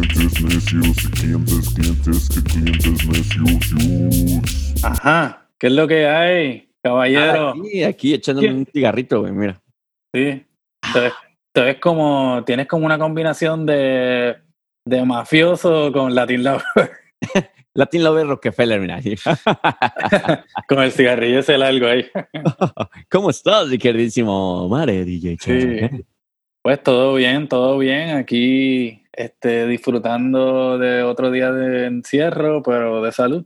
clientes necios, clientes, clientes, que clientes necios. Ajá, ¿qué es lo que hay, caballero? Ah, aquí, aquí echándome un cigarrito, güey, mira. Sí, te ves, te ves como, tienes como una combinación de, de mafioso con Latin Lover, Latin Lover Rockefeller, mira. con el cigarrillo ese largo ahí. ¿Cómo estás, queridísimo Mare, DJ Sí. Pues todo bien, todo bien. Aquí este, disfrutando de otro día de encierro, pero de salud.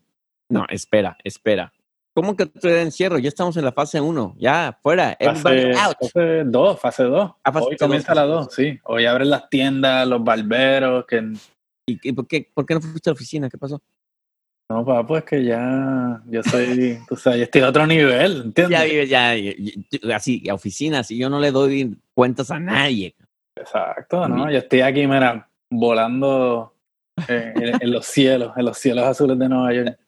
No, espera, espera. ¿Cómo que estoy de encierro? Ya estamos en la fase 1. Ya, fuera. Fase, out. fase 2, fase 2. Ah, fase Hoy comienza la dos. 2, sí. Hoy abren las tiendas, los barberos, que ¿Y, y por, qué, por qué no fuiste a la oficina? ¿Qué pasó? no, papá, pues que ya yo soy, tú sabes, yo estoy a otro nivel, ¿entiendes? Ya, ya- ya- así, a oficinas, y yo no le doy cuentas a nadie. Exacto, ¿no? Yo estoy aquí, mira, volando eh, en, en los cielos, en los cielos azules de Nueva York.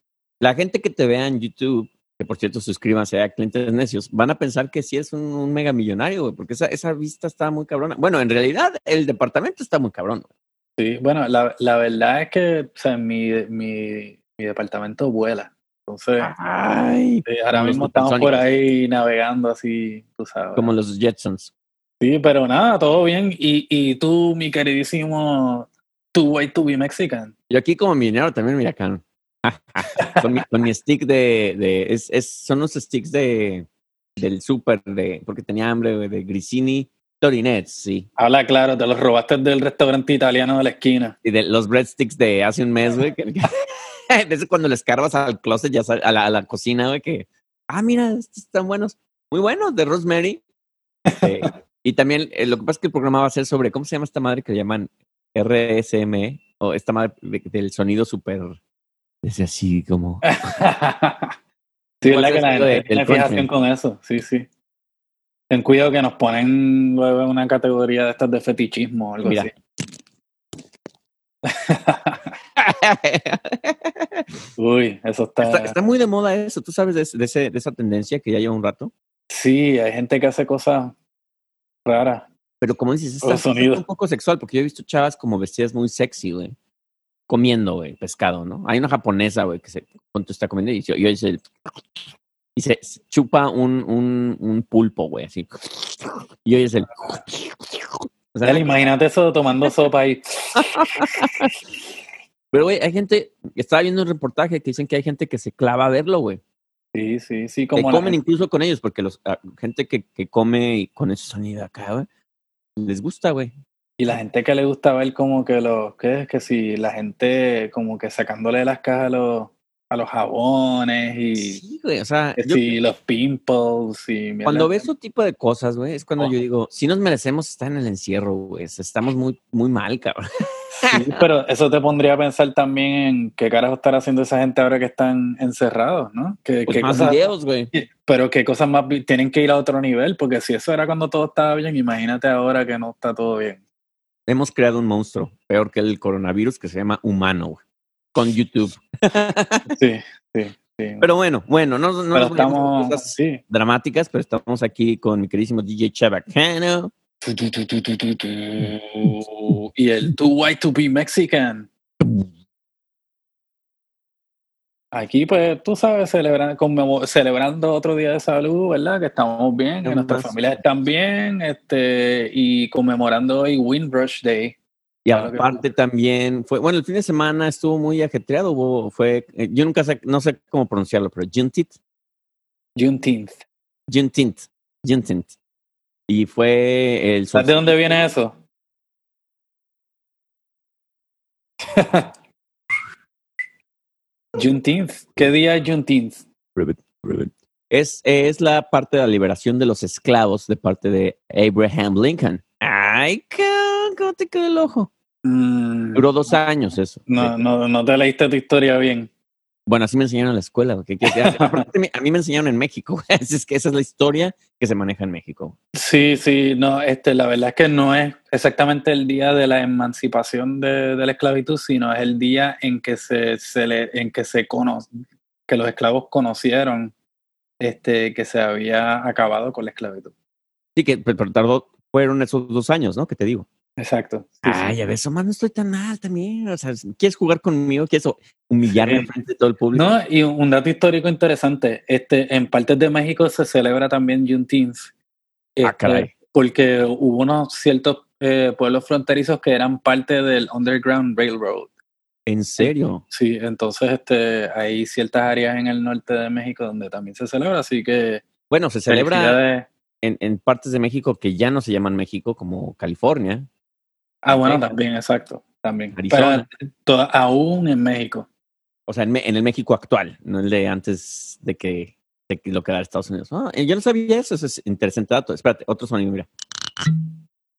La gente que te vea en YouTube, que por cierto suscríbanse a Clientes Necios, van a pensar que sí es un, un mega millonario, güey, porque esa, esa vista está muy cabrona. Bueno, en realidad el departamento está muy cabrón. güey. Sí, bueno, la, la verdad es que o sea, mi, mi, mi departamento vuela. Entonces, Ay, sí, ahora mismo estamos por ahí navegando así, tú sabes. como los Jetsons. Sí, pero nada, todo bien. Y, y tú, mi queridísimo Two Way to be Mexican. Yo aquí como millonario también, mira acá. con, mi, con mi stick de, de es, es, son los sticks de del super de porque tenía hambre de Grisini Torinets, sí. Habla claro, te los robaste del restaurante italiano de la esquina. Y de los breadsticks de hace un mes, güey. eso cuando les cargas al closet, ya sal- a la, a la cocina, güey, que, ah, mira, estos están buenos. Muy buenos, de Rosemary. Eh, y también, eh, lo que pasa es que el programa va a ser sobre, ¿cómo se llama esta madre que le llaman RSM? O esta madre de- del sonido súper, es así como... sí, ¿Cuál verdad es que la de- gente tiene del country? fijación con eso. Sí, sí. Ten cuidado que nos ponen luego en una categoría de estas de fetichismo o algo Mira. así. Uy, eso está... está, está muy de moda eso, tú sabes de, de, ese- de esa tendencia que ya lleva un rato. Sí, hay gente que hace cosas raras. Pero como dices, está, sonidos. un poco sexual, porque yo he visto chavas como vestidas muy sexy, güey. Comiendo, güey, pescado, ¿no? Hay una japonesa, güey, que se punto está comiendo y, se- y oye el- y se chupa un, un, un pulpo, güey, así. Y oyes el. O sea, imagínate eso tomando sopa ahí. pero, güey, hay gente. Estaba viendo un reportaje que dicen que hay gente que se clava a verlo, güey. Sí, sí, sí, Que como la comen gente- incluso con ellos, porque los ah, gente que, que come y con ese sonido acá, güey, les gusta, güey. Y la gente que le gusta ver como que los, ¿qué es? Que si la gente como que sacándole las cajas a los, a los jabones y Sí, güey, o sea, que yo- si los pimples y. Cuando ves ese tipo de cosas, güey, es cuando Oh. yo digo, si nos merecemos estar en el encierro, güey. Estamos muy, muy mal, cabrón. Sí, pero eso te pondría a pensar también en qué carajo estará haciendo esa gente ahora que están encerrados, ¿no? Que, Pues qué más cosas, videos, güey. pero qué cosas más tienen que ir a otro nivel, porque si eso era cuando todo estaba bien, imagínate ahora que no está todo bien. Hemos creado un monstruo peor que el coronavirus que se llama humano, güey. Con YouTube. Sí, sí, sí. Pero bueno, bueno, no, no estamos, cosas sí. dramáticas, pero estamos aquí con mi queridísimo DJ Chabacano. Y el Too White to be Mexican. Aquí, pues, tú sabes, celebran, celebrando otro día de salud, ¿verdad? Que estamos bien, que Es nuestras familias están bien, este, y conmemorando hoy Windrush Day. Y Claro que aparte también fue, bueno, el fin de semana estuvo muy ajetreado, hubo, fue, eh, yo nunca sé, no sé cómo pronunciarlo, pero Juneteenth, Juneteenth. Juneteenth, Juneteenth. Y fue el ¿Sabes de dónde viene eso? Juneteenth. ¿Qué día es Juneteenth? Ribbit, ribbit. Es, es la parte de la liberación de los esclavos de parte de Abraham Lincoln. Ay, ¿cómo te quedó el ojo? Mm, Duró dos años eso. no, no, no te leíste tu historia bien. Bueno, así me enseñaron en la escuela. porque- a mí me enseñaron en México. Así es que esa es la historia que se maneja en México. Sí, sí, no, este, la verdad es que no es exactamente el día de la emancipación de, de la esclavitud, sino es el día en que se, se le, en que se cono, que los esclavos conocieron este, que se había acabado con la esclavitud. Sí, que pero tardó, fueron esos dos años, ¿no? Que te digo. Exacto. sí, sí. Ay, a ver, eso más no estoy tan mal también. O sea, ¿quieres jugar conmigo? ¿Quieres humillarme Sí. frente de todo el público? No, y un dato histórico interesante, este, en partes de México se celebra también Juneteenth. Ah, este, caray. Porque hubo unos ciertos eh, pueblos fronterizos que eran parte del Underground Railroad. ¿En serio? Sí, entonces este, hay ciertas áreas en el norte de México donde también se celebra, así que Bueno, se celebra en, en partes de México que ya no se llaman México, como California. Ah, bueno, también, exacto, también. Arizona. Pero to- aún en México. O sea, en, en el México actual, no el de antes de que, de que lo quedara Estados Unidos. Ah, yo no sabía eso, eso es interesante dato. Espérate, otro sonido, mira.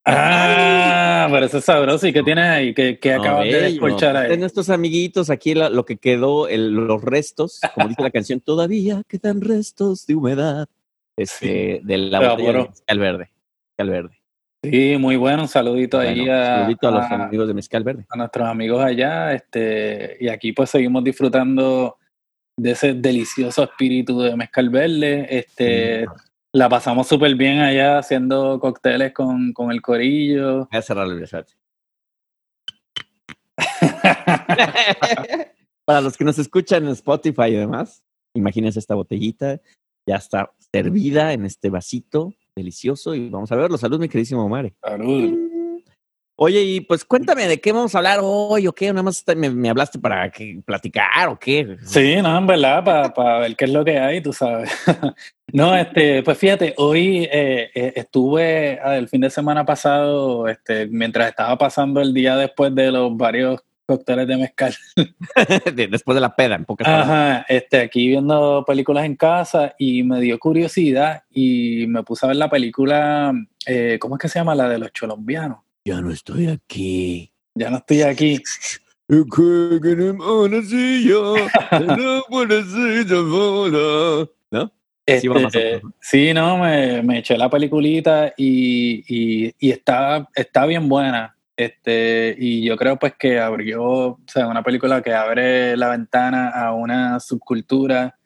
Ah, pero eso es sabroso. ¿Y qué tienes ahí? ¿Qué, qué acabas de Bello. descorchar De ahí? nuestros amiguitos, aquí la- lo que quedó, el- los restos, como dice la canción, todavía quedan restos de humedad este, de la botella de evaporó. mezcal verde. Mezcal verde. Sí, muy bueno. Un saludito ahí Bueno, a, saludito a los amigos de mezcal verde. a nuestros amigos allá. Este, y aquí pues seguimos disfrutando de ese delicioso espíritu de mezcal verde. Este, la pasamos súper bien allá haciendo cócteles con, con el corillo. Voy a cerrar el espérate. Para los que nos escuchan en Spotify y demás, imagínense esta botellita, ya está servida en este vasito delicioso y vamos a verlo. Salud, mi queridísimo Mare. Salud. Oye, y pues cuéntame de qué vamos a hablar hoy o qué, nada más me hablaste para que, platicar o qué. Sí, no, en verdad, para ver qué es lo que hay, tú sabes. no, este, pues fíjate, hoy eh, eh, estuve ah, el fin de semana pasado, este, mientras estaba pasando el día después de los varios cócteles de mezcal. De- Después de la peda, en pocas palabras. Ajá, este, aquí viendo películas en casa y me dio curiosidad y me puse a ver la película, eh, ¿cómo es que se llama? La de los colombianos. Ya no estoy aquí. Ya no estoy aquí. ¿No? Así va más o Este, sí, no, me, me eché la peliculita y, y, y está, está bien buena. Este, y yo creo pues que abrió, o sea, una película que abre la ventana a una subcultura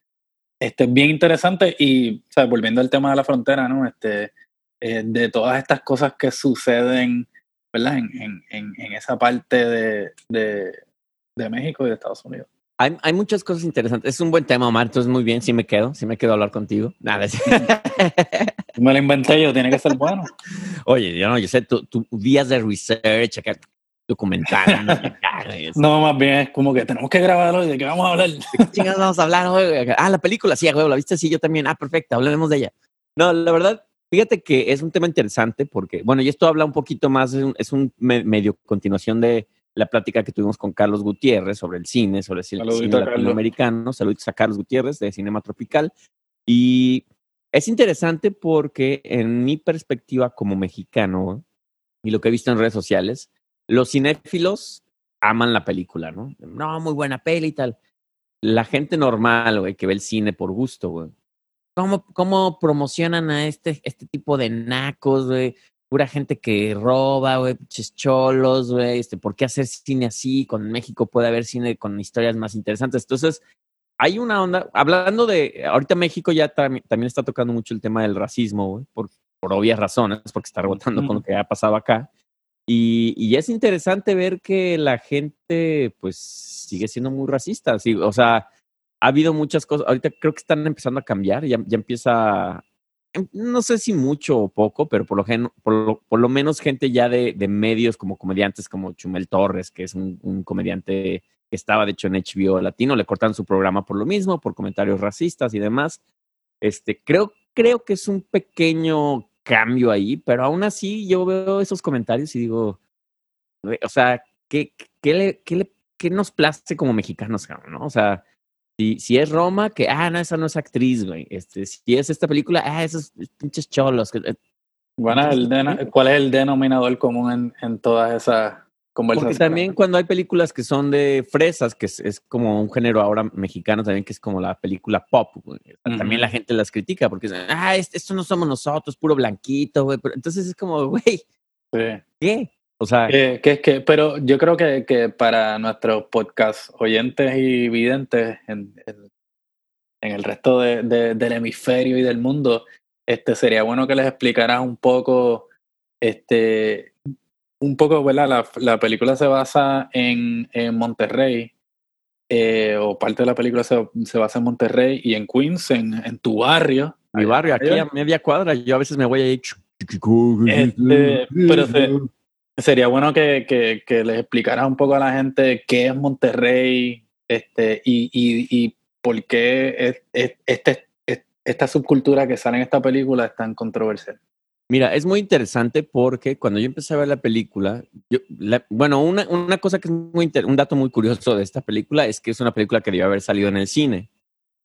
este, bien interesante y, o sea, volviendo al tema de la frontera, ¿no? Este, eh, de todas estas cosas que suceden, ¿verdad? En, en, en, esa parte de, de, de México y de Estados Unidos. Hay, hay muchas cosas interesantes. Es un buen tema, Omar. Entonces, muy bien. Sí me quedo. Sí me quedo a hablar contigo. Nada. es- Me lo inventé yo, tiene que ser bueno. Oye, yo no, yo sé, tu, tu días de research, acá, documental. güey, No, más bien es como que tenemos que grabar hoy, ¿de qué vamos a hablar? ¿De qué chingados vamos a hablar? Acá, Ah, la película, sí, güey, la viste, sí, yo también. Ah, perfecto, hablaremos de ella. No, la verdad, fíjate que es un tema interesante porque, bueno, y esto habla un poquito más, es un, es un me- medio continuación de la plática que tuvimos con Carlos Gutiérrez sobre el cine, sobre el cine, Saludito cine latinoamericano. Saludos a Carlos Gutiérrez de Cinema Tropical. Y es interesante porque en mi perspectiva como mexicano y lo que he visto en redes sociales, los cinéfilos aman la película, ¿no? No, muy buena peli y tal. La gente normal, güey, que ve el cine por gusto, güey. ¿Cómo, cómo promocionan a este, este tipo de nacos, güey? Pura gente que roba, güey, pinches cholos, güey. Este, ¿Por qué hacer cine así? Con México puede haber cine con historias más interesantes. Entonces, hay una onda, hablando de, ahorita México ya tam- también está tocando mucho el tema del racismo, güey, por, por obvias razones, porque está rebotando con lo que ha pasado acá. Y, y es interesante ver que la gente, pues, sigue siendo muy racista. Sí, o sea, ha habido muchas cosas. Ahorita creo que están empezando a cambiar. Ya, ya empieza, em, no sé si mucho o poco, pero por lo, gen- por lo, por lo menos gente ya de, de medios como comediantes como Chumel Torres, que es un, un comediante que estaba de hecho en HBO Latino, le cortaron su programa por lo mismo, por comentarios racistas y demás. Este, creo, creo que es un pequeño cambio ahí, pero aún así yo veo esos comentarios y digo, o sea, ¿qué, qué, le, qué, le, qué nos place como mexicanos, ¿no? O sea, si, si es Roma, que, ah, no, esa no es actriz, güey. Este, si es esta película, ah, esos pinches cholos. que- eh, Bueno, el ¿cuál es el denominador común en, en todas esas Porque también cuando hay películas que son de fresas, que es, es como un género ahora mexicano también, que es como la película pop, güey. También la gente las critica porque dicen, ah, es- esto no somos nosotros, puro blanquito, güey. Pero entonces es como, güey, Sí. ¿qué? O sea, Que, que es que, pero yo creo que, que para nuestros podcast oyentes y videntes en, en- en el resto de- de- del hemisferio y del mundo, este sería bueno que les explicaras un poco este un poco, ¿verdad? La, la película se basa en, en Monterrey, eh, o parte de la película se, se, basa en Monterrey y en Queens, en, en tu barrio. Mi barrio, aquí a media cuadra, yo a veces me voy ahí. Este, pero se, sería bueno que, que, que, les explicara un poco a la gente qué es Monterrey este, y, y, y por qué es, es, este, esta subcultura que sale en esta película es tan controversial. Mira, es muy interesante porque cuando yo empecé a ver la película, yo, la, bueno, una, una, cosa que es muy un dato muy curioso de esta película es que es una película que debió haber salido en el cine.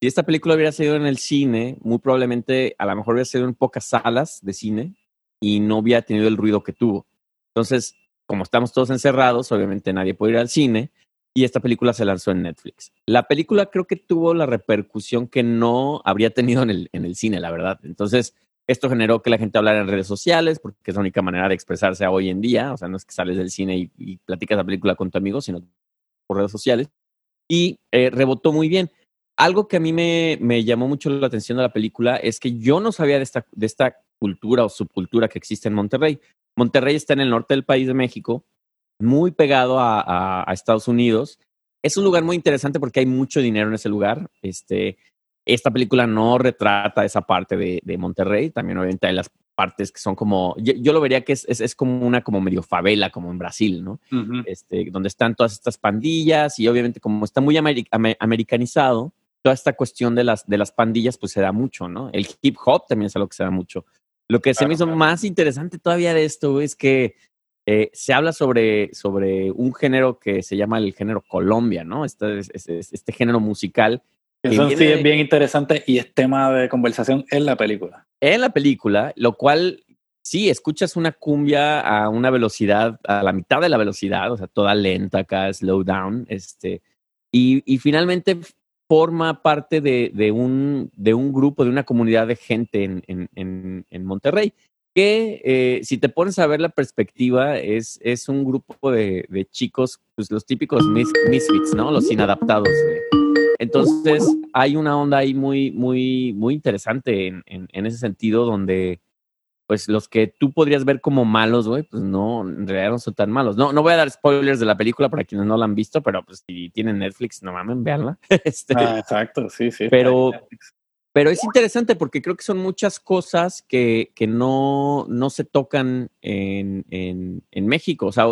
Si esta película hubiera salido en el cine, muy probablemente a lo mejor hubiera salido en pocas salas de cine y no hubiera tenido el ruido que tuvo. Entonces, como estamos todos encerrados, obviamente nadie puede ir al cine y esta película se lanzó en Netflix. La película creo que tuvo la repercusión que no habría tenido en el, en el cine, la verdad. Entonces, esto generó que la gente hablara en redes sociales, porque es la única manera de expresarse hoy en día. O sea, no es que sales del cine y, y platicas la película con tu amigo, sino por redes sociales. Y eh, rebotó muy bien. Algo que a mí me, me, llamó mucho la atención de la película es que yo no sabía de esta, de esta cultura o subcultura que existe en Monterrey. Monterrey está en el norte del país de México, muy pegado a, a, a Estados Unidos. Es un lugar muy interesante porque hay mucho dinero en ese lugar. Este, esta película no retrata esa parte de, de, Monterrey, también obviamente hay las partes que son como, yo, yo lo vería que es, es, es, como una como medio favela, como en Brasil, ¿no? Uh -huh. este, donde están todas estas pandillas y obviamente como está muy amer americanizado, toda esta cuestión de las, de las pandillas pues se da mucho, ¿no? El hip hop también es algo que se da mucho. Lo que claro, se me hizo claro. más interesante todavía de esto es que eh, se habla sobre, sobre un género que se llama el género Colombia, ¿no? Este, este, este género musical eso viene, sí es bien interesante y es tema de conversación en la película. En la película, lo cual sí, escuchas una cumbia a una velocidad, a la mitad de la velocidad, o sea, toda lenta acá, slow down, este, y, y finalmente forma parte de, de, un, de un grupo, de una comunidad de gente en, en, en Monterrey, que eh, si te pones a ver la perspectiva, es, es un grupo de, de chicos, pues los típicos mis, misfits, ¿no? Los inadaptados. Güey. Entonces, hay una onda ahí muy, muy, muy interesante en, en, en, ese sentido, donde pues los que tú podrías ver como malos, güey, pues no, en realidad no son tan malos. No, no voy a dar spoilers de la película para quienes no la han visto, pero pues si tienen Netflix, no mamen, véanla. este, ah, exacto, sí, sí. Pero, pero es interesante porque creo que son muchas cosas que, que no, no se tocan en, en, en México. O sea,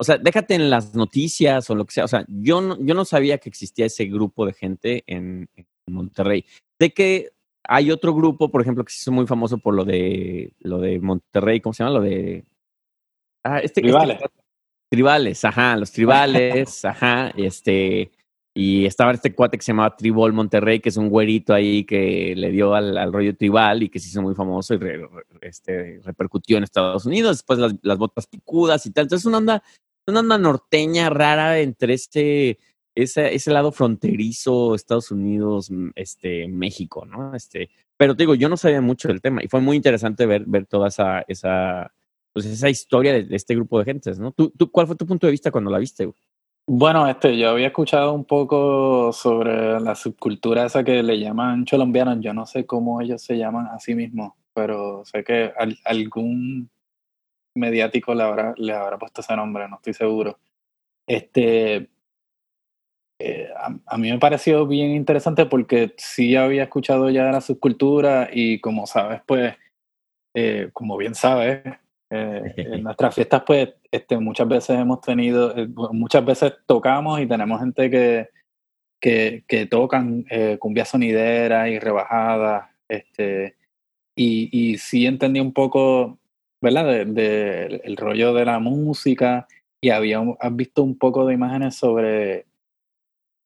o sea, déjate en las noticias o lo que sea. O sea, yo no, yo no sabía que existía ese grupo de gente en, en Monterrey. De que hay otro grupo, por ejemplo, que se hizo muy famoso por lo de lo de Monterrey, ¿cómo se llama? Lo de ah, este, tribales. Este, tribales, ajá, los tribales, ajá, este y estaba este cuate que se llamaba Tribal Monterrey, que es un güerito ahí que le dio al, al rollo tribal y que se hizo muy famoso y re, este, repercutió en Estados Unidos, después las, las botas picudas y tal. Entonces, una onda una onda norteña rara entre este, ese, ese lado fronterizo, Estados Unidos, este, México, ¿no? Este, pero te digo, yo no sabía mucho del tema y fue muy interesante ver, ver toda esa, esa, pues esa historia de, de este grupo de gentes, ¿no? ¿Tú, ¿Tú, cuál fue tu punto de vista cuando la viste? Güey? Bueno, este, yo había escuchado un poco sobre la subcultura esa que le llaman colombianos. Yo no sé cómo ellos se llaman a sí mismos, pero sé que al, algún mediático le habrá, le habrá puesto ese nombre, no estoy seguro. Este, eh, a, a, mí me pareció bien interesante porque sí había escuchado ya la subcultura y como sabes, pues, eh, como bien sabes, eh, en nuestras fiestas, pues, este, muchas veces hemos tenido, eh, muchas veces tocamos y tenemos gente que, que, que tocan eh, cumbias sonideras y rebajadas, este, y, y sí entendí un poco ¿verdad? De, de, el rollo de la música y había has visto un poco de imágenes sobre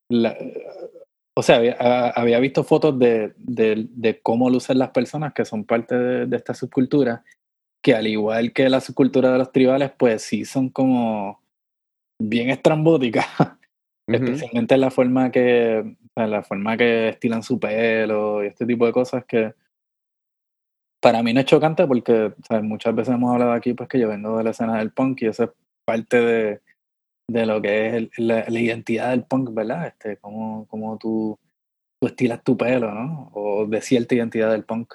la, o sea, había, había visto fotos de, de, de, cómo lucen las personas que son parte de, de, esta subcultura, que al igual que la subcultura de los tribales, pues sí son como bien estrambóticas, uh -huh. especialmente en la forma que, en la forma que estilan su pelo y este tipo de cosas que para mí no es chocante porque ¿sabes? muchas veces hemos hablado aquí pues que yo vengo de la escena del punk y eso es parte de, de lo que es el, la, la, identidad del punk, ¿verdad? Este, cómo, cómo tú, tú estilas tu pelo, ¿no? O de cierta identidad del punk.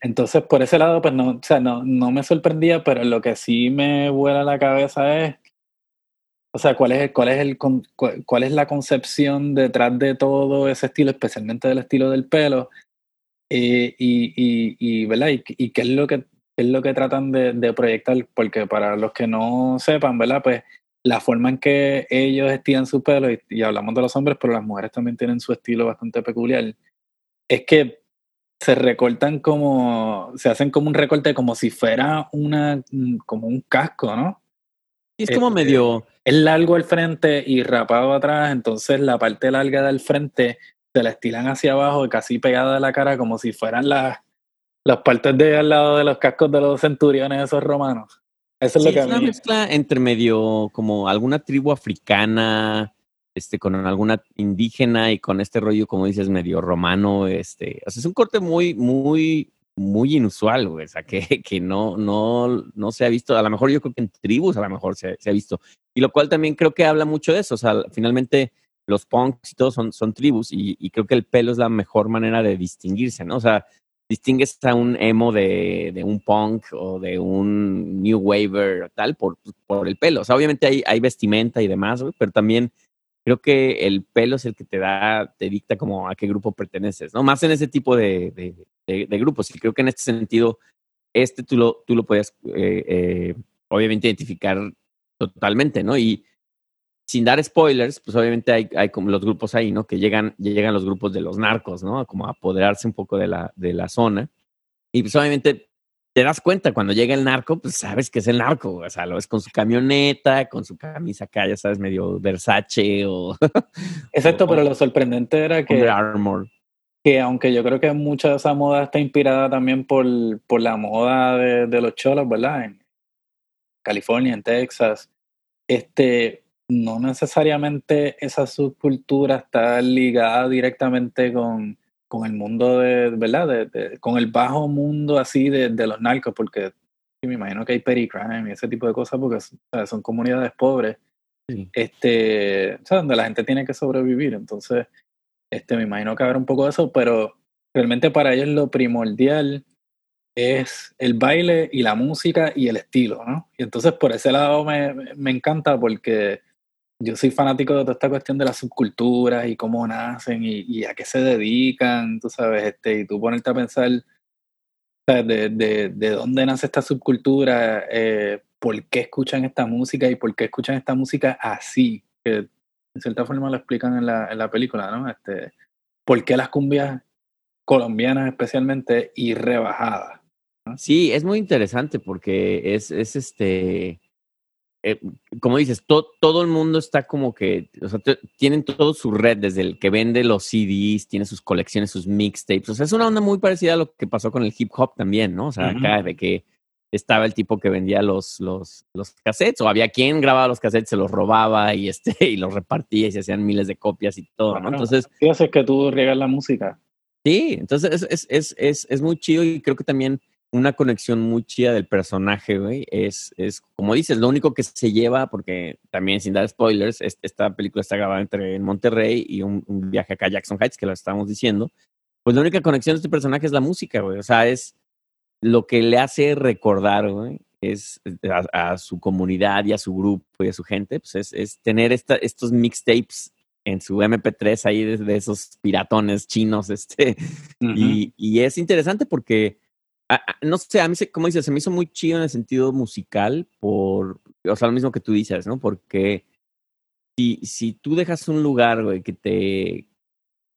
Entonces, por ese lado, pues no, o sea, no, no me sorprendía, pero lo que sí me vuela la cabeza es, o sea, cuál es, cuál es el, cuál es la concepción detrás de todo ese estilo, especialmente del estilo del pelo, eh, y, y, y, ¿verdad? Y, y, qué es lo que es lo que tratan de, de, proyectar, porque para los que no sepan, ¿verdad? Pues la forma en que ellos estiran su pelo, y, y hablamos de los hombres, pero las mujeres también tienen su estilo bastante peculiar, es que se recortan como, se hacen como un recorte como si fuera una, como un casco, ¿no? Y es como este, medio... Es largo al frente y rapado atrás, entonces la parte larga del frente se la estilan hacia abajo casi pegada a la cara como si fueran las, las partes de al lado de los cascos de los centuriones esos romanos. Eso es sí, lo que es una mezcla entre medio como alguna tribu africana, este, con alguna indígena y con este rollo, como dices, medio romano, este, o sea, es un corte muy, muy, muy inusual, güey, o sea, que, que no, no, no se ha visto, a lo mejor yo creo que en tribus a lo mejor se, se ha visto, y lo cual también creo que habla mucho de eso, o sea, finalmente los punks y todo son, son tribus y, creo que el pelo es la mejor manera de distinguirse, ¿no? O sea, distingues a un emo de, de un punk o de un new waver tal por, por el pelo. O sea, obviamente hay, hay vestimenta y demás, pero también creo que el pelo es el que te da, te dicta como a qué grupo perteneces, ¿no? Más en ese tipo de, de, grupos. Y creo que en este sentido, este tú lo, tú lo eh, eh, obviamente identificar totalmente, ¿no? Y sin dar spoilers, pues obviamente hay, hay como los grupos ahí, ¿no? Que llegan, llegan los grupos de los narcos, ¿no? Como a apoderarse un poco de la, de la zona. Y pues obviamente te das cuenta cuando llega el narco, pues sabes que es el narco, o sea, lo ves con su camioneta, con su camisa acá, ya sabes, medio Versace o... Exacto, o, pero lo sorprendente era que... Armor. Que aunque yo creo que mucha de esa moda está inspirada también por, por la moda de, de los cholos, ¿verdad? En California, en Texas, este, no necesariamente esa subcultura está ligada directamente con, con el mundo de, ¿verdad? De, de, con el bajo mundo así de, de los narcos, porque me imagino que hay petty crime y ese tipo de cosas, porque ¿sabes? son comunidades pobres, sí. este, donde la gente tiene que sobrevivir. Entonces, este, me imagino que habrá un poco de eso, pero realmente para ellos lo primordial es el baile y la música y el estilo, ¿no? Y entonces por ese lado me, me encanta porque yo soy fanático de toda esta cuestión de las subculturas y cómo nacen y, y, a qué se dedican, tú sabes, este, y tú ponerte a pensar de, de, de dónde nace esta subcultura, eh, por qué escuchan esta música y por qué escuchan esta música así, que en cierta forma lo explican en la, en la película, ¿no? Este, por qué las cumbias colombianas especialmente y rebajadas. ¿no? Sí, es muy interesante porque es, es este eh, como dices, to, todo el mundo está como que, o sea, tienen todo su red, desde el que vende los CDs, tiene sus colecciones, sus mixtapes. O sea, es una onda muy parecida a lo que pasó con el hip hop también, ¿no? O sea, uh -huh. acá de que estaba el tipo que vendía los, los, los cassettes, o había quien grababa los cassettes, se los robaba y, este, y los repartía y se hacían miles de copias y todo, bueno, ¿no? Entonces. ¿Qué hace que tú riegas la música? Sí, entonces es, es, es, es, es muy chido y creo que también una conexión muy chida del personaje, güey. Es, es, como dices, lo único que se lleva, porque también sin dar spoilers, es, esta película está grabada entre Monterrey y un, un, viaje acá a Jackson Heights, que lo estábamos diciendo. Pues la única conexión de este personaje es la música, güey. O sea, es lo que le hace recordar, güey, es a, a, su comunidad y a su grupo y a su gente, pues es, es tener esta, estos mixtapes en su MP3 ahí de, de esos piratones chinos, este. Uh -huh. y, y es interesante porque no sé, a mí, se, como dices, se me hizo muy chido en el sentido musical, por, o sea, lo mismo que tú dices, ¿no? Porque si, si tú dejas un lugar, güey, que te,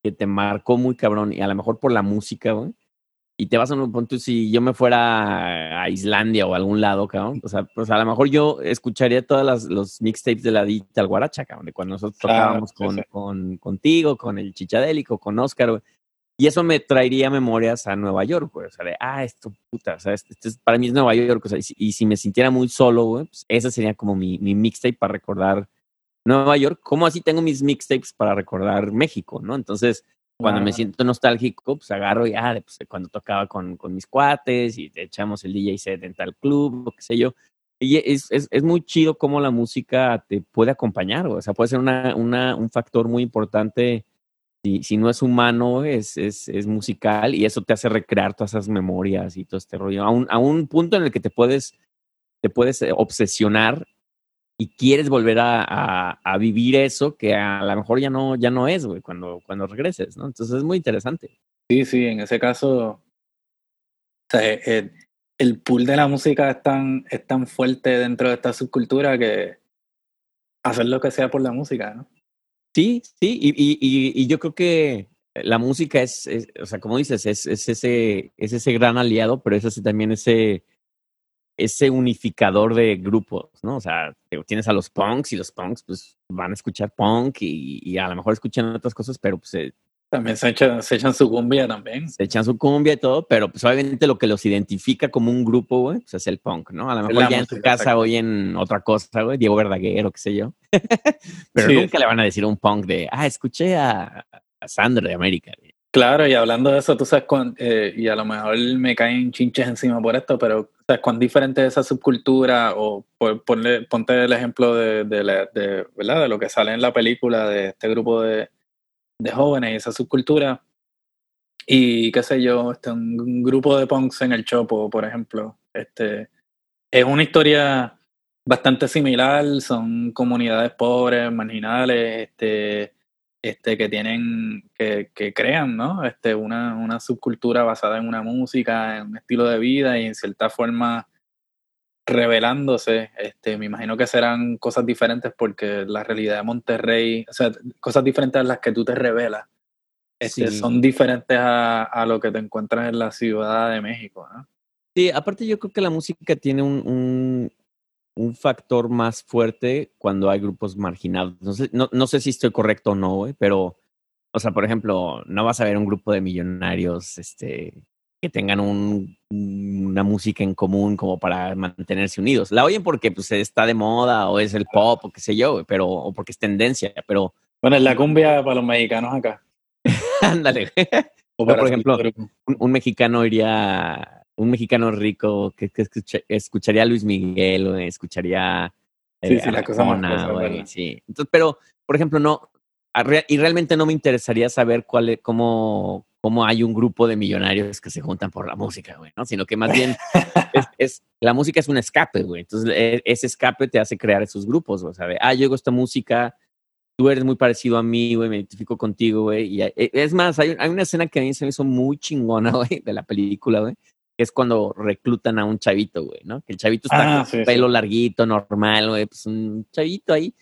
que te marcó muy cabrón, y a lo mejor por la música, güey, y te vas a un punto, si yo me fuera a Islandia o a algún lado, cabrón, o sea, pues a lo mejor yo escucharía todos los mixtapes de la Digital Guaracha, cabrón, de cuando nosotros tocábamos con, con, contigo, con el Chichadélico, con Oscar, güey. Y eso me traería memorias a Nueva York, güey. O sea, de, ah, esto, puta, o sea, este, este es, para mí es Nueva York. O sea, y, si, y si me sintiera muy solo, güey, pues ese sería como mi, mi mixtape para recordar Nueva York. Como así tengo mis mixtapes para recordar México, ¿no? Entonces, cuando ah. me siento nostálgico, pues agarro y, ah, pues, cuando tocaba con, con mis cuates y echamos el DJ set en tal club, o qué sé yo. Y es, es, es muy chido cómo la música te puede acompañar, güey. O sea, puede ser una, una, un factor muy importante si, si no es humano, es, es, es, musical y eso te hace recrear todas esas memorias y todo este rollo. A un, a un punto en el que te puedes, te puedes eh, obsesionar y quieres volver a, a, a, vivir eso que a lo mejor ya no, ya no es, güey, cuando, cuando regreses, ¿no? Entonces es muy interesante. Sí, sí, en ese caso, o sea, el, el pool de la música es tan, es tan fuerte dentro de esta subcultura que hacer lo que sea por la música, ¿no? Sí, sí, y, yo creo que la música es, o sea, como dices, es, es, ese, es ese gran aliado, pero es ese, también ese, ese unificador de grupos, ¿no? O sea, tienes a los punks y los punks pues van a escuchar punk y, y a lo mejor escuchan otras cosas, pero pues eh, también se echan, se echan su cumbia también. Se echan su cumbia y todo, pero pues obviamente lo que los identifica como un grupo, güey, pues es el punk, ¿no? A lo mejor ya en su casa exacto. oyen otra cosa, güey, Diego Verdaguer o qué sé yo. pero sí. nunca le van a decir a un punk de, ah, escuché a, a Sandra de América. Güey. Claro, y hablando de eso, tú sabes, cuán, eh, y a lo mejor me caen chinches encima por esto, pero ¿sabes cuán diferente es esa subcultura? O por, ponle, ponte el ejemplo de, de, la, de, ¿verdad? de lo que sale en la película de este grupo de de jóvenes y esa subcultura. Y qué sé yo, este, un, grupo de punks en el Chopo, por ejemplo. Este, es una historia bastante similar, son comunidades pobres, marginales, este, este, que tienen, que, que crean, ¿no? Este, una, una subcultura basada en una música, en un estilo de vida y en cierta forma revelándose, este, me imagino que serán cosas diferentes porque la realidad de Monterrey, o sea, cosas diferentes a las que tú te revelas, este, sí. son diferentes a, a, lo que te encuentras en la Ciudad de México. ¿no? Sí, aparte yo creo que la música tiene un, un, un factor más fuerte cuando hay grupos marginados. No sé, no, no sé si estoy correcto o no, güey, pero, o sea, por ejemplo, no vas a ver un grupo de millonarios, este, que tengan un, una música en común como para mantenerse unidos. La oyen porque pues está de moda o es el pop o qué sé yo, pero o porque es tendencia, pero bueno, es la cumbia para los mexicanos acá. Ándale. o por ejemplo, un, un, mexicano iría un mexicano rico que, que escucha, escucharía a Luis Miguel o escucharía eh, sí, sí, la cosa más cosa, sí. Entonces, pero por ejemplo, no y realmente no me interesaría saber cuál cómo cómo hay un grupo de millonarios que se juntan por la música, güey, ¿no? Sino que más bien es, es, la música es un escape, güey. Entonces, e, ese escape te hace crear esos grupos, o sea, de, ah, yo hago esta música, tú eres muy parecido a mí, güey, me identifico contigo, güey. Y e, es más, hay, hay, una escena que a mí se me hizo muy chingona, güey, de la película, güey, que es cuando reclutan a un chavito, güey, ¿no? Que el chavito está ah, con sí, pelo sí. larguito, normal, güey, pues un chavito ahí,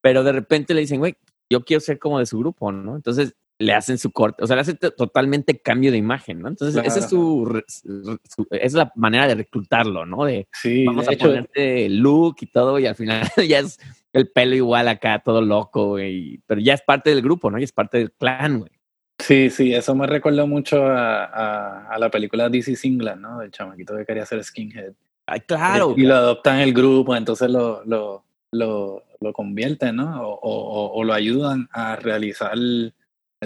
pero de repente le dicen, güey, yo quiero ser como de su grupo, ¿no? Entonces le hacen su corte, o sea, le hace totalmente cambio de imagen, ¿no? Entonces, claro. esa es su, su, es la manera de reclutarlo, ¿no? De sí, vamos de a hecho, ponerte look y todo, y al final ya es el pelo igual acá, todo loco, güey. Pero ya es parte del grupo, ¿no? Y es parte del clan, güey. Sí, sí, eso me recordó mucho a, a, a la película DC Singland, ¿no? Del chamaquito que quería ser skinhead. Ay, claro. Y, lo adoptan el grupo, entonces lo, lo, lo, lo convierten, ¿no? O, o, o, lo ayudan a realizar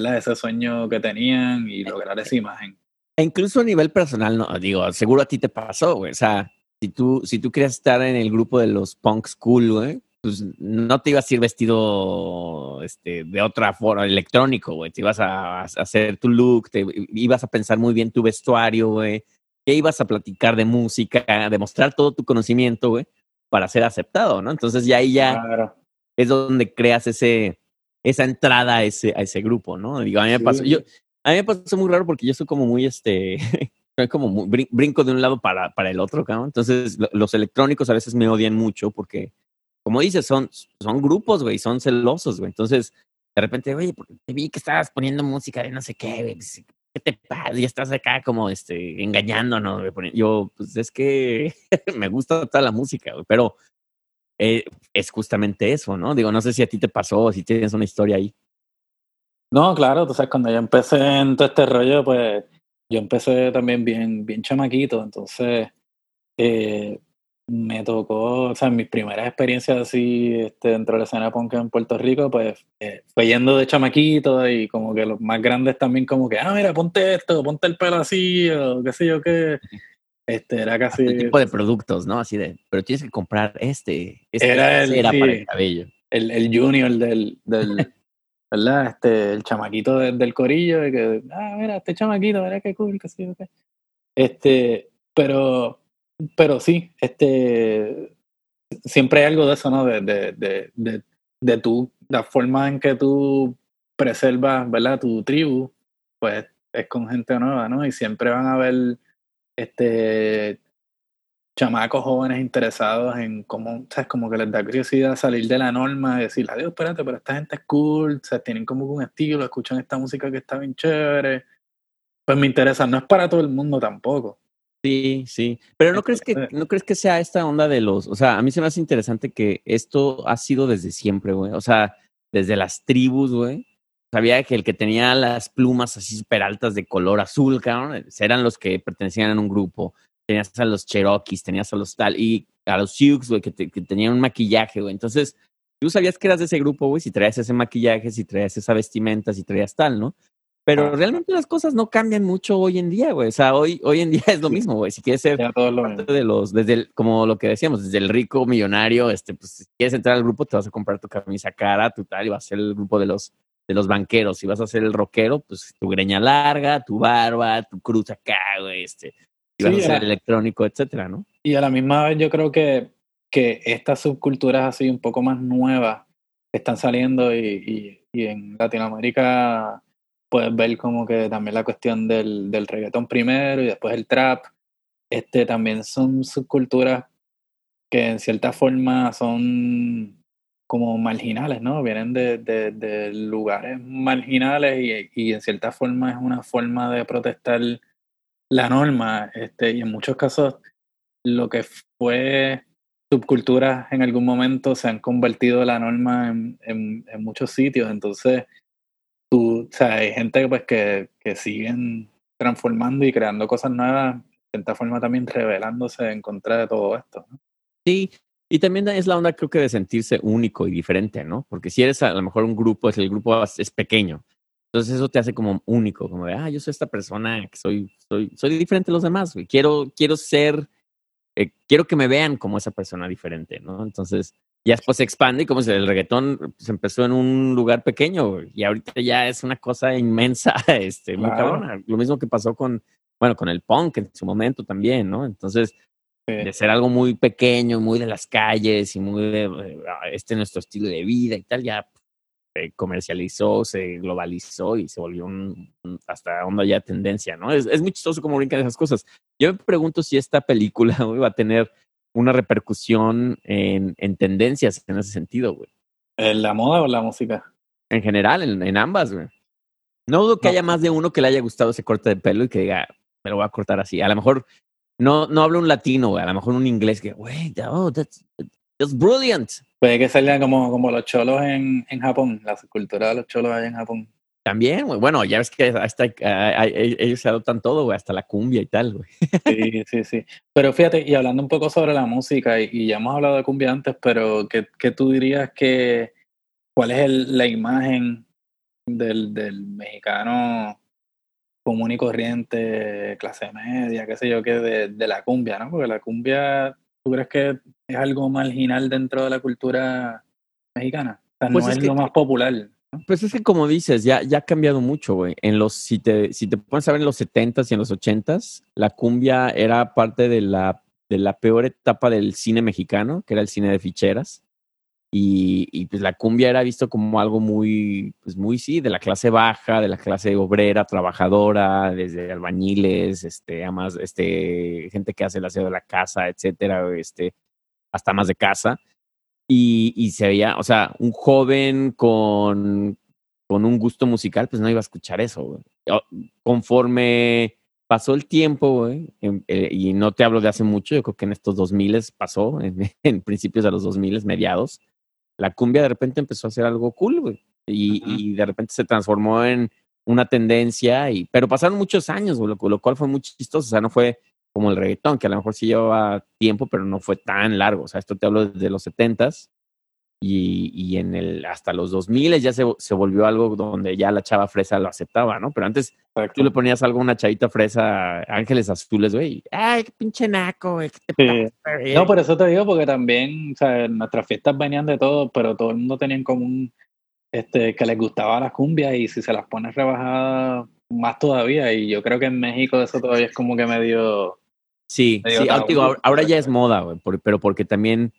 ¿verdad? ese sueño que tenían y lograr esa imagen. E incluso a nivel personal, no, digo, seguro a ti te pasó, güey. O sea, si tú, si tú querías estar en el grupo de los punks cool, güey, pues no te ibas a ir vestido este, de otra forma, electrónico, güey. Te ibas a, a, hacer tu look, te ibas a pensar muy bien tu vestuario, güey. Que ibas a platicar de música, demostrar todo tu conocimiento, güey, para ser aceptado, ¿no? Entonces ya ahí ya claro. es donde creas ese, esa entrada a ese, a ese grupo, ¿no? Digo, a mí me pasó, yo, a mí me pasó muy raro porque yo soy como muy, este, como muy, brinco de un lado para, para el otro, ¿no? Entonces, los electrónicos a veces me odian mucho porque, como dices, son, son grupos, güey, son celosos, güey. Entonces, de repente, oye, te vi que estabas poniendo música de no sé qué, güey. ¿Qué te pasa? Ya estás acá como, este, engañándonos, güey. Yo, pues es que me gusta toda la música, güey, pero eh, es justamente eso, ¿no? Digo, no sé si a ti te pasó si tienes una historia ahí. No, claro, tú sabes, cuando yo empecé en todo este rollo, pues yo empecé también bien, bien chamaquito, entonces eh, me tocó, o sea, mis primeras experiencias así este, dentro de la escena punk en Puerto Rico, pues eh, fue yendo de chamaquito y como que los más grandes también como que, ah, mira, ponte esto, ponte el pelo así, o qué sé yo qué. Este, era casi. Este tipo de productos, ¿no? Así de, pero tienes que comprar este. este era el, era sí, para el cabello. El, el junior del, del, ¿verdad? Este, el chamaquito del corillo, de que, ah, mira, este chamaquito, mira qué cool, que sí. Este, pero, pero sí, este, siempre hay algo de eso, ¿no? De, de, de, de, de tu, la forma en que tú preservas, ¿verdad? Tu tribu, pues es con gente nueva, ¿no? Y siempre van a haber, este, chamacos jóvenes interesados en cómo, ¿sabes? Como que les da curiosidad salir de la norma y decir, adiós, espérate, pero esta gente es cool, o sea, tienen como un estilo, escuchan esta música que está bien chévere. Pues me interesa, no es para todo el mundo tampoco. Sí, sí. Pero no crees que, no crees que sea esta onda de los, o sea, a mí se me hace interesante que esto ha sido desde siempre, güey. O sea, desde las tribus, güey. Sabía que el que tenía las plumas así súper altas de color azul, cabrón, eran los que pertenecían a un grupo tenías a los Cherokees, tenías a los tal, y a los Sioux, güey, que, tenían un maquillaje, güey. Entonces, tú sabías que eras de ese grupo, güey, si traías ese maquillaje, si traías esa vestimenta, si traías tal, ¿no? Pero realmente las cosas no cambian mucho hoy en día, güey. O sea, hoy, hoy en día es lo mismo, güey. Si quieres ser parte de los, desde el, como lo que decíamos, desde el rico millonario, este, pues si quieres entrar al grupo, te vas a comprar tu camisa cara, tu tal, y vas a ser el grupo de los, de los banqueros. Si vas a ser el rockero, pues tu greña larga, tu barba, tu cruz acá, güey, este, y a ser electrónico, etcétera, ¿no? Y a la misma vez yo creo que, que estas subculturas así un poco más nuevas están saliendo y, y, en Latinoamérica puedes ver como que también la cuestión del, del reggaetón primero y después el trap, este también son subculturas que en cierta forma son como marginales, ¿no? Vienen de, de, lugares marginales y, y, en cierta forma es una forma de protestar la norma, este, y en muchos casos lo que fue subculturas en algún momento se han convertido la norma en, en, muchos sitios, entonces tú, o sea, hay gente pues que, que siguen transformando y creando cosas nuevas, de cierta forma también revelándose en contra de todo esto. Sí, y también es la onda creo que de sentirse único y diferente, ¿no? Porque si eres a lo mejor un grupo, es el grupo es pequeño, entonces eso te hace como único, como de, ah, yo soy esta persona que soy, soy, soy diferente a los demás, güey. Quiero, quiero ser, eh, quiero que me vean como esa persona diferente, ¿no? Entonces ya después se expande y como si el reggaetón se empezó en un lugar pequeño y ahorita ya es una cosa inmensa, este, muy cabrona. Lo mismo que pasó con, bueno, con el punk en su momento también, ¿no? Entonces, de ser algo muy pequeño, muy de las calles y muy de, eh, este es nuestro estilo de vida y tal, ya se comercializó, se globalizó y se volvió un, hasta onda ya tendencia, ¿no? Es, es muy chistoso cómo brincan esas cosas. Yo me pregunto si esta película va a tener una repercusión en, en tendencias en ese sentido, güey. ¿En la moda o en la música? En general, en, en ambas, güey. No dudo que haya más de uno que le haya gustado ese corte de pelo y que diga, me lo voy a cortar así. A lo mejor no, no hablo un latino, güey. A lo mejor un inglés que, güey, oh, that's, that's brilliant. Puede que salga como, como los cholos en, en Japón, la cultura de los cholos allá en Japón. También, güey. Bueno, ya ves que hasta ellos se adoptan todo, güey, hasta la cumbia y tal, güey. Sí, sí, sí. Pero fíjate, y hablando un poco sobre la música, y, ya hemos hablado de cumbia antes, pero ¿qué, qué tú dirías que, cuál es el, la imagen del, del mexicano común y corriente, clase media, qué sé yo, que de, de la cumbia, ¿no? Porque la cumbia ¿Tú crees que es algo marginal dentro de la cultura mexicana? O sea, pues no es, lo más popular. Pues es que como dices, ya, ya ha cambiado mucho, güey. En los, si te, si te pones a ver en los 70s y en los 80s, la cumbia era parte de la, de la peor etapa del cine mexicano, que era el cine de ficheras. Y, pues la cumbia era visto como algo muy, pues muy sí, de la clase baja, de la clase obrera, trabajadora, desde albañiles, este, amas, este, gente que hace el aseo de la casa, etcétera, este, hasta más de casa. Y, se veía, o sea, un joven con, con un gusto musical, pues no iba a escuchar eso. Conforme pasó el tiempo, güey, eh, y no te hablo de hace mucho, yo creo que en estos 2000 pasó, en principios de los 2000, mediados, la cumbia de repente empezó a ser algo cool, güey. Y, y, de repente se transformó en una tendencia, y, pero pasaron muchos años, güey, lo, cual fue muy chistoso. O sea, no fue como el reggaetón, que a lo mejor sí llevaba tiempo, pero no fue tan largo. O sea, esto te hablo desde los setentas y, y en el hasta los 2000 ya se, se, volvió algo donde ya la chava fresa lo aceptaba, ¿no? Pero antes tú le ponías algo a una chavita fresa, ángeles azules, güey, ay, qué pinche naco, güey. No, por eso te digo, porque también, o sea, nuestras fiestas venían de todo, pero todo el mundo tenía en común este, que les gustaba la cumbia y si se las pones rebajadas más todavía. Y yo creo que en México eso todavía es como que medio... Sí, medio sí, digo, ahora, ahora ya es moda, güey, pero porque también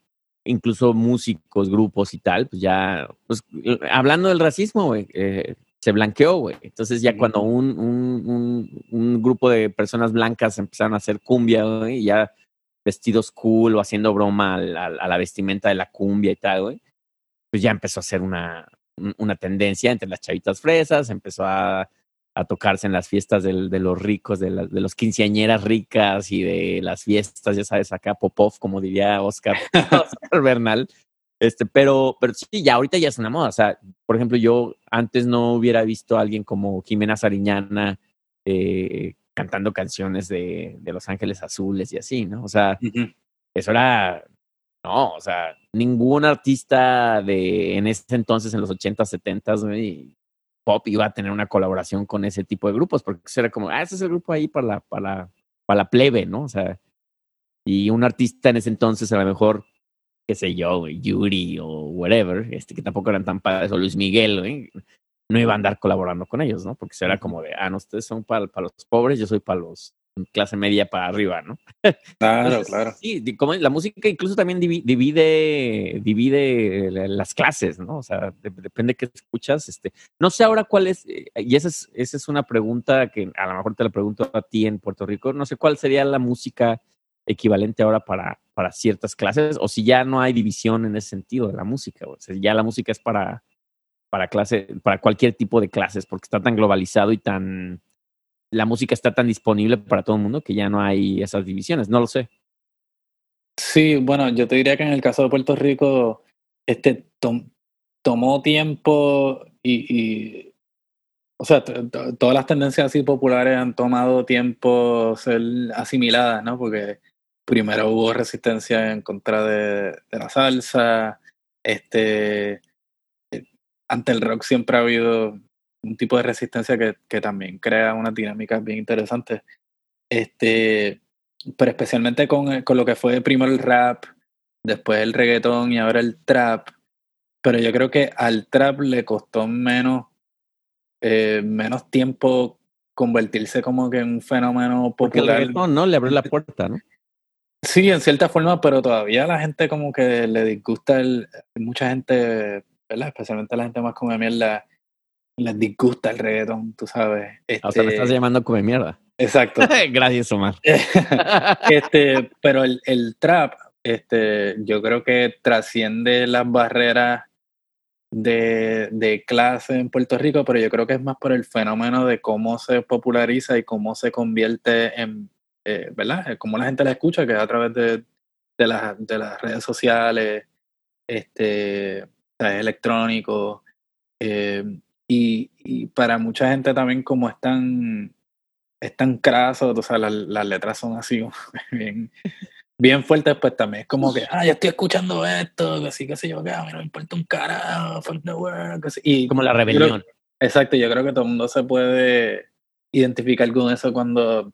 incluso músicos, grupos y tal, pues ya, pues eh, hablando del racismo, güey, eh, se blanqueó, güey. Entonces ya cuando un, un, un, un grupo de personas blancas empezaron a hacer cumbia, güey, y ya vestidos cool o haciendo broma a la, a la vestimenta de la cumbia y tal, güey, pues ya empezó a ser una, un- una tendencia entre las chavitas fresas, empezó a, a tocarse en las fiestas del- de los ricos, de, la- de los quinceañeras ricas y de las fiestas, ya sabes, acá Popov, como diría Oscar, Oscar Bernal. Este, pero, pero sí, ya ahorita ya es una moda. O sea, por ejemplo, yo antes no hubiera visto a alguien como Jimena Sariñana eh, cantando canciones de, de Los Ángeles Azules y así, ¿no? O sea, eso era, no, o sea, ningún artista de en ese entonces, en los 80, 70, güey, pop iba a tener una colaboración con ese tipo de grupos, porque era como, ah, ese es el grupo ahí para la, para la, para la plebe, ¿no? O sea, y un artista en ese entonces, a lo mejor, qué sé yo, Yuri o whatever, este, que tampoco eran tan padres, o Luis Miguel, no iba a andar colaborando con ellos, ¿no? Porque era como de, ah, no, ustedes son para, para los pobres, yo soy para los clase media para arriba, ¿no? Claro, Entonces, claro. Sí, como la música incluso también divi- divide, divide la- las clases, ¿no? O sea, de- depende de qué escuchas. Este, no sé ahora cuál es, eh, y esa es, esa es una pregunta que a lo mejor te la pregunto a ti en Puerto Rico. No sé cuál sería la música equivalente ahora para, para ciertas clases, o si ya no hay división en ese sentido de la música. O sea, ya la música es para, para clase, para cualquier tipo de clases, porque está tan globalizado y tan la música está tan disponible para todo el mundo que ya no hay esas divisiones. No lo sé. Sí, bueno, yo te diría que en el caso de Puerto Rico, este tom- tomó tiempo y, o sea, todas las tendencias así populares han tomado tiempo ser asimiladas, ¿no? Porque primero hubo resistencia en contra de, de la salsa, este, eh, ante el rock siempre ha habido un tipo de resistencia que, que también crea unas dinámicas bien interesantes. Este, pero especialmente con, eh, con lo que fue primero el rap, después el reggaetón y ahora el trap. Pero yo creo que al trap le costó menos, eh, menos tiempo convertirse como que en un fenómeno Porque el popular. reggaetón, ¿no? Le abrió la puerta, ¿no? Sí, en cierta forma, pero todavía la gente como que le disgusta el, mucha gente, ¿verdad? Especialmente la gente más come mierda, les disgusta el reggaetón, tú sabes. O sea, me Este, estás llamando come mierda. exacto. Gracias, Omar. este, pero el, el trap, este, yo creo que trasciende las barreras de, de clase en Puerto Rico, pero yo creo que es más por el fenómeno de cómo se populariza y cómo se convierte en, eh, ¿verdad? Cómo la gente la escucha, que es a través de, de, las, de las redes sociales, este, electrónico, eh, y, y para mucha gente también como es tan, es tan craso, o sea, las, las letras son así bien, bien fuertes, pues también es como que, ah, yo estoy escuchando esto, que sí, qué sé yo, que a mí no me importa un carajo, fuck the world, que sí. Y Como la creo- rebelión. Exacto, yo creo que todo el mundo se puede identificar con eso cuando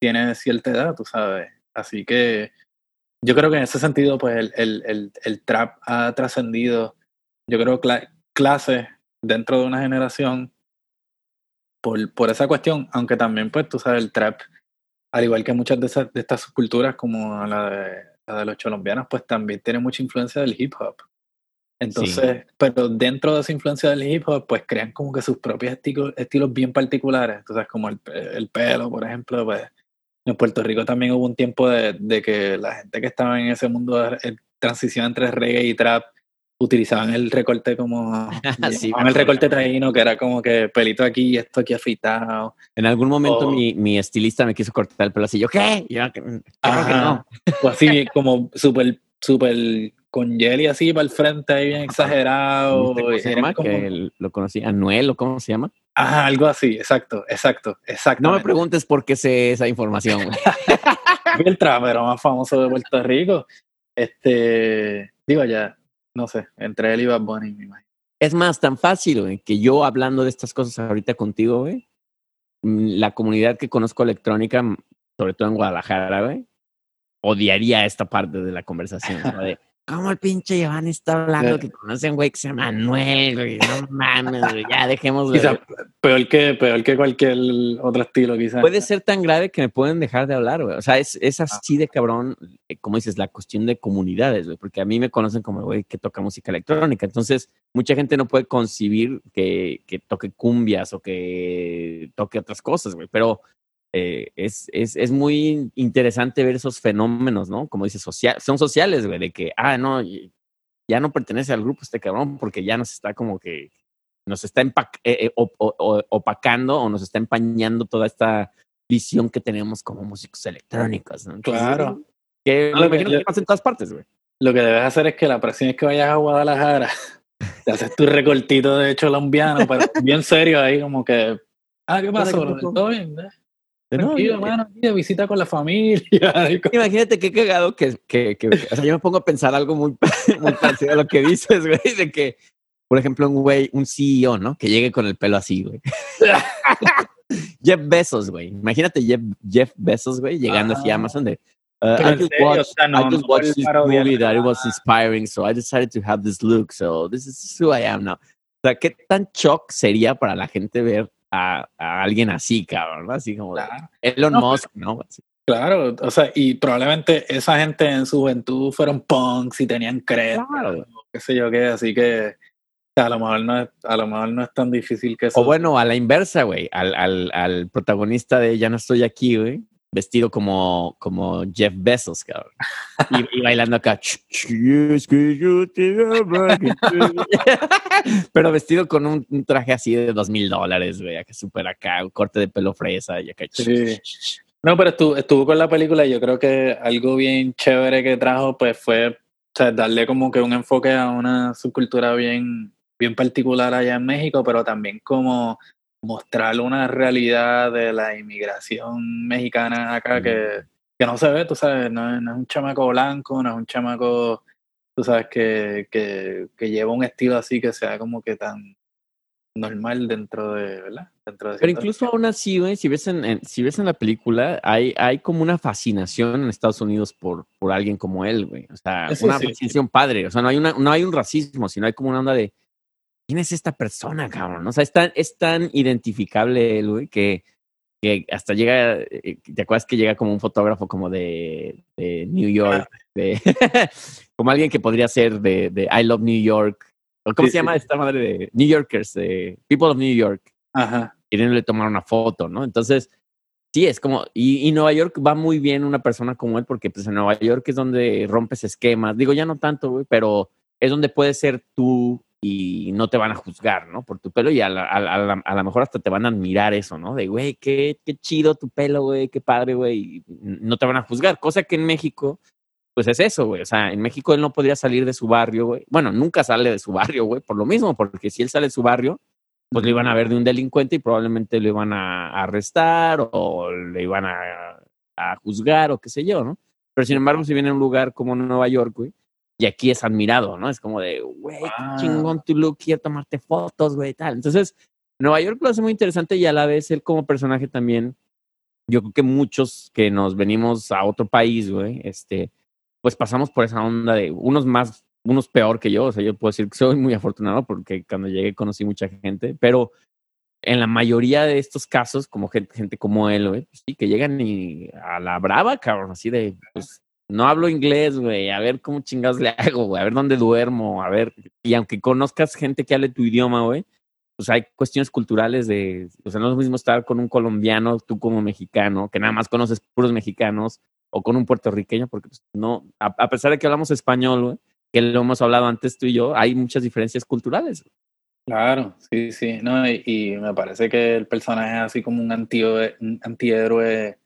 tiene cierta edad, tú sabes. Así que yo creo que en ese sentido, pues el, el, el, el trap ha trascendido, yo creo, cla clases dentro de una generación por, por esa cuestión, aunque también, pues tú sabes, el trap, al igual que muchas de, esas, de estas subculturas como la de, la de los colombianos, pues también tiene mucha influencia del hip hop. Entonces, pero dentro de esa influencia del hip hop, pues crean como que sus propios estilos, estilos bien particulares. Entonces, como el, el pelo, por ejemplo, pues en Puerto Rico también hubo un tiempo de, de que la gente que estaba en ese mundo de eh, transición entre reggae y trap utilizaban el recorte como Sí, el recorte traíno, que era como que pelito aquí y esto aquí afeitado. En algún momento Oh. mi, mi estilista me quiso cortar el pelo así. Yo, ¿qué? Yo, "Claro que no. O así como súper, súper con jelly así para el frente, ahí bien exagerado. ¿Cómo se llama? como- Que lo conocí. Anuel, ¿o cómo se llama? Ajá, algo así, exacto, exacto, exacto. No me preguntes por qué sé esa información. el trapero más famoso de Puerto Rico. Este, digo ya, no sé, entre él y Bad Bunny, me imagino. Es más, tan fácil, güey, que yo hablando de estas cosas ahorita contigo, güey, mm, la comunidad que conozco electrónica, mm, sobre todo en Guadalajara, güey, odiaría esta parte de la conversación. ¿no? De, ¿cómo el pinche Giovanni está hablando que conoce a un güey que se llama Manuel, güey? No mames, güey, ya dejemos de... Quizá peor que, peor que cualquier otro estilo, quizás. Puede ser tan grave que me pueden dejar de hablar, güey. O sea, es, es así de cabrón, eh, como dices, la cuestión de comunidades, güey. Porque a mí me conocen como el güey que toca música electrónica. Entonces, mucha gente no puede concebir que, que toque cumbias o que toque otras cosas, güey. Pero eh, es, es, es, muy interesante ver esos fenómenos, ¿no? Como dices, social, son sociales, güey, de que, ah, no, ya no pertenece al grupo este cabrón porque ya nos está como que, nos está eh, eh, opacando o nos está empañando toda esta visión que tenemos como músicos electrónicos, ¿no? claro. Que me imagino que pasa en todas partes, güey. Lo que debes hacer es que la próxima vez que vayas a Guadalajara, te haces tu recortito de colombiano, pero bien serio ahí, como que, ah, ¿qué pasó? ¿Todo bien? Tranquilo, hermano, de visita con la familia. Imagínate qué cagado que, que, que, o sea, yo me pongo a pensar algo muy, muy parecido a lo que dices, güey, de que, por ejemplo, un güey, un CEO, ¿no? Que llegue con el pelo así, güey. Jeff Bezos, güey. Imagínate Jeff, Jeff Bezos, güey, llegando así a Amazon de, Uh, I just watched, no, I just watched this movie that it was inspiring, so I decided to have this look. So this is who I am now. O sea, ¿qué tan shock sería para la gente ver a, alguien así, cabrón, Así como Elon Musk, ¿no? Claro, o sea, y probablemente esa gente en su juventud fueron punks y tenían credo, qué sé yo qué, así que a lo mejor no es, a lo mejor no es tan difícil que eso. O bueno, a la inversa, güey, al, al, al protagonista de Ya no estoy aquí, güey, vestido como, como Jeff Bezos, cabrón. Y, bailando acá. Pero vestido con un, traje así de dos mil dólares, güey, que súper acá, un corte de pelo fresa y acá. Sí. No, pero estuvo, estuvo con la película y yo creo que algo bien chévere que trajo, pues fue o sea, darle como que un enfoque a una subcultura bien, bien particular allá en México, pero también como mostrar una realidad de la inmigración mexicana acá que, que, no se ve, tú sabes, no es, un chamaco blanco, no es un chamaco, tú sabes, que, que, que, lleva un estilo así que sea como que tan normal dentro de, ¿verdad? Dentro de Pero incluso aún así, güey, si ves en, si ves en la película, hay, hay como una fascinación en Estados Unidos por, por alguien como él, güey. O sea, una fascinación padre. O sea, no hay, una, no hay un racismo, sino hay como una onda de, ¿quién es esta persona, cabrón? O sea, es tan, es tan identificable él, güey, que, que hasta llega, eh, ¿te acuerdas que llega como un fotógrafo como de, de New York? De, como alguien que podría ser de, de I Love New York. ¿O ¿Cómo se llama esta madre de New Yorkers? De People of New York. Ajá. le tomar una foto, ¿no? Entonces, sí, es como, y, y, Nueva York va muy bien una persona como él, porque pues en Nueva York es donde rompes esquemas. Digo, ya no tanto, güey, pero es donde puedes ser tú y no te van a juzgar, ¿no? Por tu pelo y a, la, a, lo mejor hasta te van a admirar eso, ¿no? De, güey, qué, qué chido tu pelo, güey, qué padre, güey, no te van a juzgar, cosa que en México, pues es eso, güey, o sea, en México él no podría salir de su barrio, güey, bueno, nunca sale de su barrio, güey, por lo mismo, porque si él sale de su barrio, pues le iban a ver de un delincuente y probablemente lo iban a arrestar o le iban a, a juzgar o qué sé yo, ¿no? Pero sin embargo, si viene a un lugar como Nueva York, güey, y aquí es admirado, ¿no? Es como de, güey, chingón tu look, quiero tomarte fotos, güey, tal. Entonces, Nueva York lo hace muy interesante y a la vez él como personaje también, yo creo que muchos que nos venimos a otro país, güey, este, pues pasamos por esa onda de unos más, unos peor que yo, o sea, yo puedo decir que soy muy afortunado porque cuando llegué conocí mucha gente, pero en la mayoría de estos casos, como gente, gente como él, güey, pues sí, que llegan y a la brava, cabrón, así de, pues, no hablo inglés, güey, a ver cómo chingados le hago, güey, a ver dónde duermo, a ver, y aunque conozcas gente que hable tu idioma, güey, pues hay cuestiones culturales de, o sea, no es lo mismo estar con un colombiano, tú como mexicano, que nada más conoces puros mexicanos, o con un puertorriqueño, porque pues, no, a, pesar de que hablamos español, güey, que lo hemos hablado antes tú y yo, hay muchas diferencias culturales. Claro, sí, sí, no, y, me parece que el personaje es así como un, un antihéroe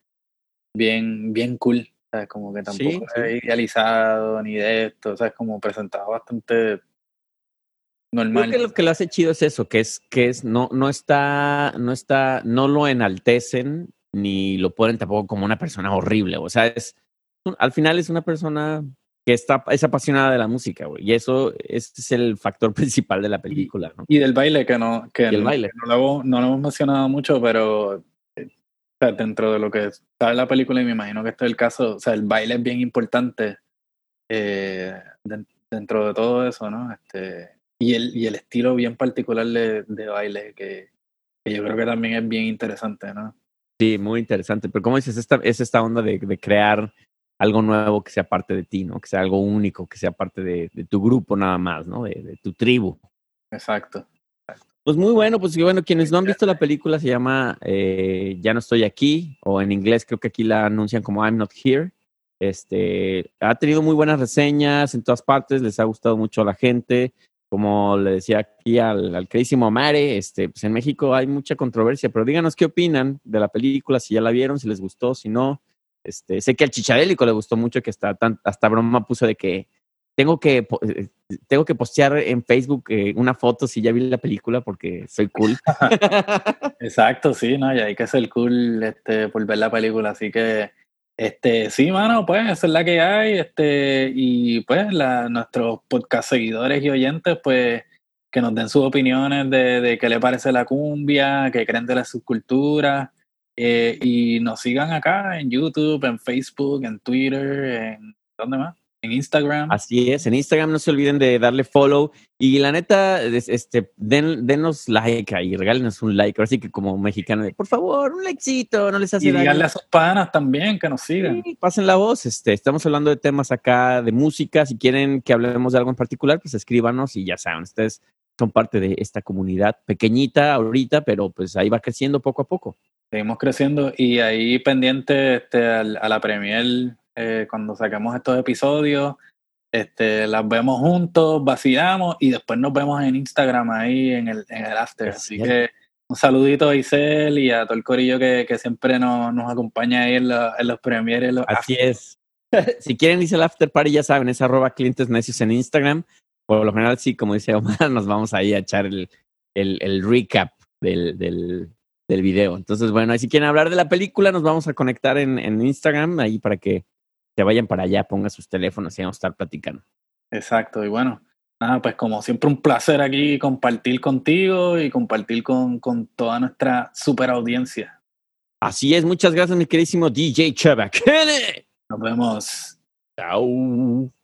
bien, bien cool como que tampoco es idealizado ni de esto, o sea, es como presentado bastante normal. Creo que lo que lo hace chido es eso, que es, que es, no, no está, no está, no lo enaltecen ni lo ponen tampoco como una persona horrible, o sea, es, al final es una persona que está, es apasionada de la música, güey, y eso ese es el factor principal de la película, ¿no? Y del baile, que no, que, el baile. no, no lo hemos mencionado mucho, pero dentro de lo que está la película, y me imagino que este es el caso, o sea, el baile es bien importante eh, dentro de todo eso, ¿no? Este, y el, y el estilo bien particular de, de baile que, que, yo creo que también es bien interesante, ¿no? Sí, muy interesante. Pero como dices, esta, es esta onda de, de, crear algo nuevo que sea parte de ti, ¿no? Que sea algo único, que sea parte de, de tu grupo nada más, ¿no? De, de tu tribu. Exacto. Pues muy bueno, pues bueno, quienes no han visto la película se llama eh, Ya no estoy aquí, o en inglés creo que aquí la anuncian como I'm not here. Este, ha tenido muy buenas reseñas en todas partes, les ha gustado mucho a la gente. Como le decía aquí al, al queridísimo Mare, este, pues en México hay mucha controversia, pero díganos qué opinan de la película, si ya la vieron, si les gustó, si no. Este, sé que al Chichadélico le gustó mucho, que hasta, tan, hasta broma puso de que tengo que, eh, tengo que postear en Facebook eh, una foto si ya vi la película porque soy cool. Exacto, sí, ¿no? Y hay que ser cool este, por ver la película, así que este, sí, mano, pues esa es la que hay, este, y pues la, nuestros podcast seguidores y oyentes, pues que nos den sus opiniones de, de qué le parece la cumbia, qué creen de la subcultura, eh, y nos sigan acá en YouTube, en Facebook, en Twitter, en ¿dónde más? En Instagram. Así es, en Instagram no se olviden de darle follow y la neta, este, den, denos like ahí, regálenos un like, así que como mexicano, por favor, un likecito, no les hace y daño. Y a sus panas también que nos sigan. Sí, pasen la voz, este, estamos hablando de temas acá de música, si quieren que hablemos de algo en particular, pues escríbanos y ya saben, ustedes son parte de esta comunidad pequeñita ahorita, pero pues ahí va creciendo poco a poco. Seguimos creciendo y ahí pendiente este, a la premier eh, cuando saquemos estos episodios, este, las vemos juntos, vacilamos y después nos vemos en Instagram ahí en el, en el after. Así que un saludito a Isel y a todo el corillo que, que siempre nos, nos acompaña ahí en, la, en los premieres. Los Así es. si quieren irse al after party, ya saben, es arroba clientes necios en Instagram. Por lo general, sí, como dice Omar, nos vamos ahí a echar el, el, el recap del, del, del, video. Entonces, bueno, si quieren hablar de la película, nos vamos a conectar en, en Instagram ahí para que se vayan para allá, pongan sus teléfonos y vamos a estar platicando. Exacto, y bueno, nada, pues como siempre un placer aquí compartir contigo y compartir con, con toda nuestra super audiencia. Así es, muchas gracias mi queridísimo DJ Chava. Nos vemos. Chao.